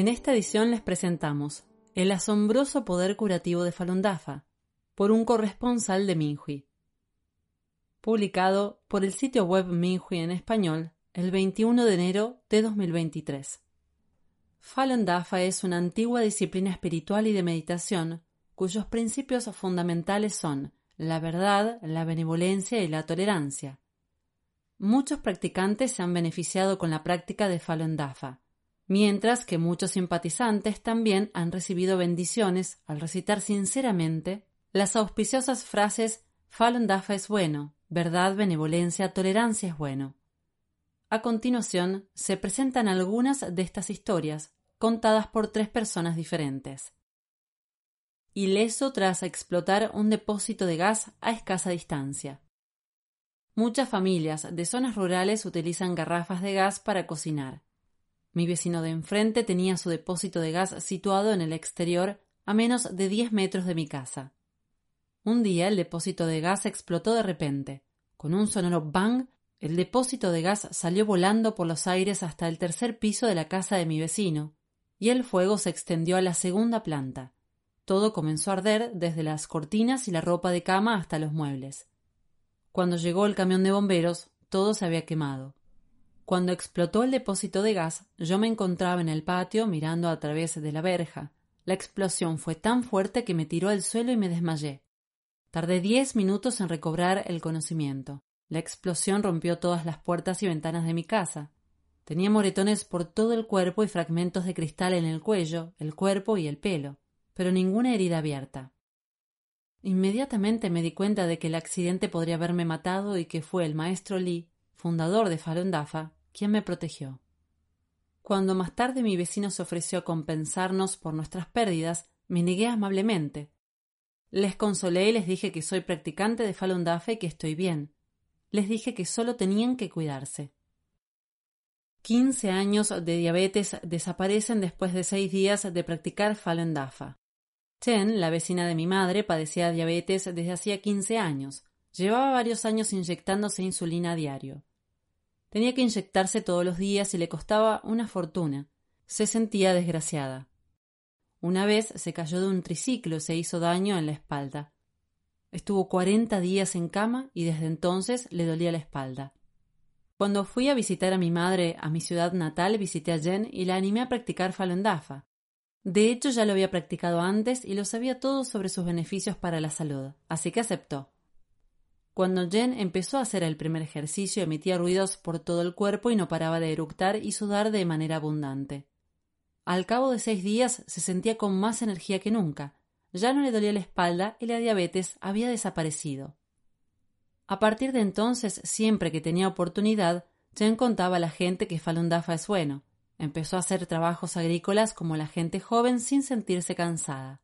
En esta edición les presentamos El asombroso poder curativo de Falun Dafa por un corresponsal de Minhui. Publicado por el sitio web Minhui en español el 21 de enero de 2023. Falun Dafa es una antigua disciplina espiritual y de meditación cuyos principios fundamentales son la verdad, la benevolencia y la tolerancia. Muchos practicantes se han beneficiado con la práctica de Falun Dafa, mientras que muchos simpatizantes también han recibido bendiciones al recitar sinceramente las auspiciosas frases Falun Dafa es bueno, verdad, benevolencia, tolerancia es bueno. A continuación se presentan algunas de estas historias, contadas por tres personas diferentes. Ileso tras explotar un depósito de gas a escasa distancia. Muchas familias de zonas rurales utilizan garrafas de gas para cocinar. Mi vecino de enfrente tenía su depósito de gas situado en el exterior a menos de 10 metros de mi casa. Un día el depósito de gas explotó de repente. Con un sonoro bang, el depósito de gas salió volando por los aires hasta el tercer piso de la casa de mi vecino, y el fuego se extendió a la segunda planta. Todo comenzó a arder desde las cortinas y la ropa de cama hasta los muebles. Cuando llegó el camión de bomberos, todo se había quemado. Cuando explotó el depósito de gas, yo me encontraba en el patio mirando a través de la verja. La explosión fue tan fuerte que me tiró al suelo y me desmayé. Tardé diez minutos en recobrar el conocimiento. La explosión rompió todas las puertas y ventanas de mi casa. Tenía moretones por todo el cuerpo y fragmentos de cristal en el cuello, el cuerpo y el pelo, pero ninguna herida abierta. Inmediatamente me di cuenta de que el accidente podría haberme matado y que fue el maestro Lee, fundador de Falun Dafa, quien me protegió. Cuando más tarde mi vecino se ofreció a compensarnos por nuestras pérdidas, me negué amablemente. Les consolé y les dije que soy practicante de Falun Dafa y que estoy bien. Les dije que solo tenían que cuidarse. Quince años de diabetes desaparecen después de seis días de practicar Falun Dafa. Chen, la vecina de mi madre, padecía diabetes desde hacía quince años. Llevaba varios años inyectándose insulina a diario. Tenía que inyectarse todos los días y le costaba una fortuna. Se sentía desgraciada. Una vez se cayó de un triciclo y se hizo daño en la espalda. Estuvo cuarenta días en cama y desde entonces le dolía la espalda. Cuando fui a visitar a mi madre a mi ciudad natal, visité a Jen y la animé a practicar Falun Dafa. De hecho, ya lo había practicado antes y lo sabía todo sobre sus beneficios para la salud, así que aceptó. Cuando Jen empezó a hacer el primer ejercicio emitía ruidos por todo el cuerpo y no paraba de eructar y sudar de manera abundante. Al cabo de seis días se sentía con más energía que nunca. Ya no le dolía la espalda y la diabetes había desaparecido. A partir de entonces, siempre que tenía oportunidad, Jen contaba a la gente que Falun Dafa es bueno. Empezó a hacer trabajos agrícolas como la gente joven sin sentirse cansada.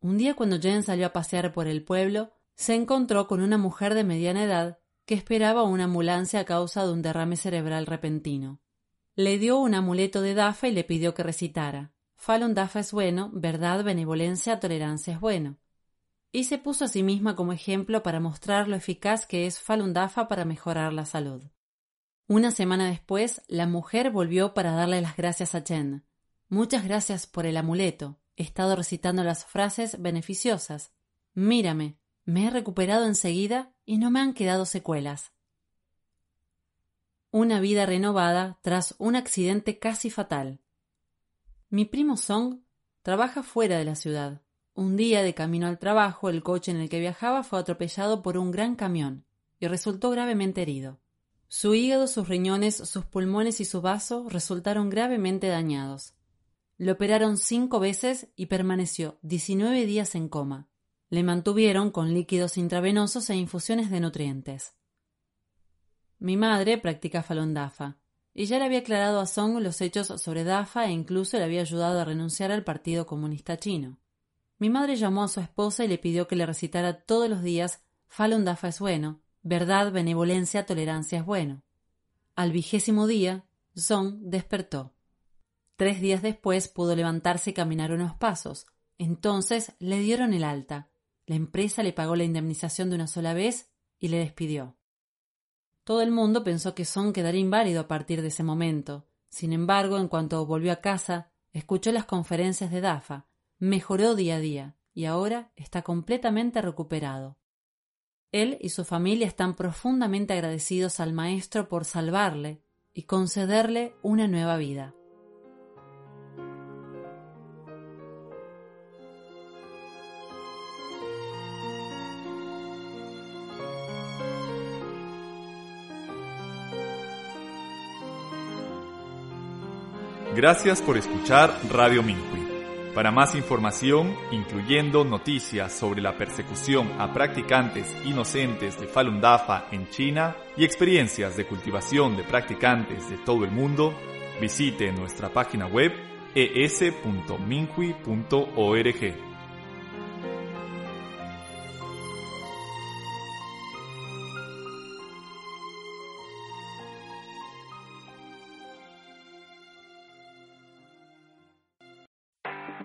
Un día cuando Jen salió a pasear por el pueblo, se encontró con una mujer de mediana edad que esperaba una ambulancia a causa de un derrame cerebral repentino. Le dio un amuleto de Dafa y le pidió que recitara Falun Dafa es bueno, verdad, benevolencia, tolerancia es bueno. Y se puso a sí misma como ejemplo para mostrar lo eficaz que es Falun Dafa para mejorar la salud. Una semana después, la mujer volvió para darle las gracias a Chen. Muchas gracias por el amuleto. He estado recitando las frases beneficiosas. Mírame, me he recuperado enseguida y no me han quedado secuelas. Una vida renovada tras un accidente casi fatal. Mi primo Song trabaja fuera de la ciudad. Un día, de camino al trabajo, el coche en el que viajaba fue atropellado por un gran camión y resultó gravemente herido. Su hígado, sus riñones, sus pulmones y su vaso resultaron gravemente dañados. Le operaron cinco veces y permaneció 19 días en coma. Le mantuvieron con líquidos intravenosos e infusiones de nutrientes. Mi madre practica Falun Dafa y ya le había aclarado a Song los hechos sobre Dafa e incluso le había ayudado a renunciar al Partido Comunista Chino. Mi madre llamó a su esposa y le pidió que le recitara todos los días Falun Dafa es bueno, verdad, benevolencia, tolerancia es bueno. Al vigésimo día, Song despertó. Tres días después pudo levantarse y caminar unos pasos. Entonces le dieron el alta. La empresa le pagó la indemnización de una sola vez y le despidió. Todo el mundo pensó que Song quedaría inválido a partir de ese momento. Sin embargo, en cuanto volvió a casa, escuchó las conferencias de Dafa, mejoró día a día y ahora está completamente recuperado. Él y su familia están profundamente agradecidos al Maestro por salvarle y concederle una nueva vida. Gracias por escuchar Radio Minhui. Para más información, incluyendo noticias sobre la persecución a practicantes inocentes de Falun Dafa en China y experiencias de cultivación de practicantes de todo el mundo, visite nuestra página web es.minhui.org.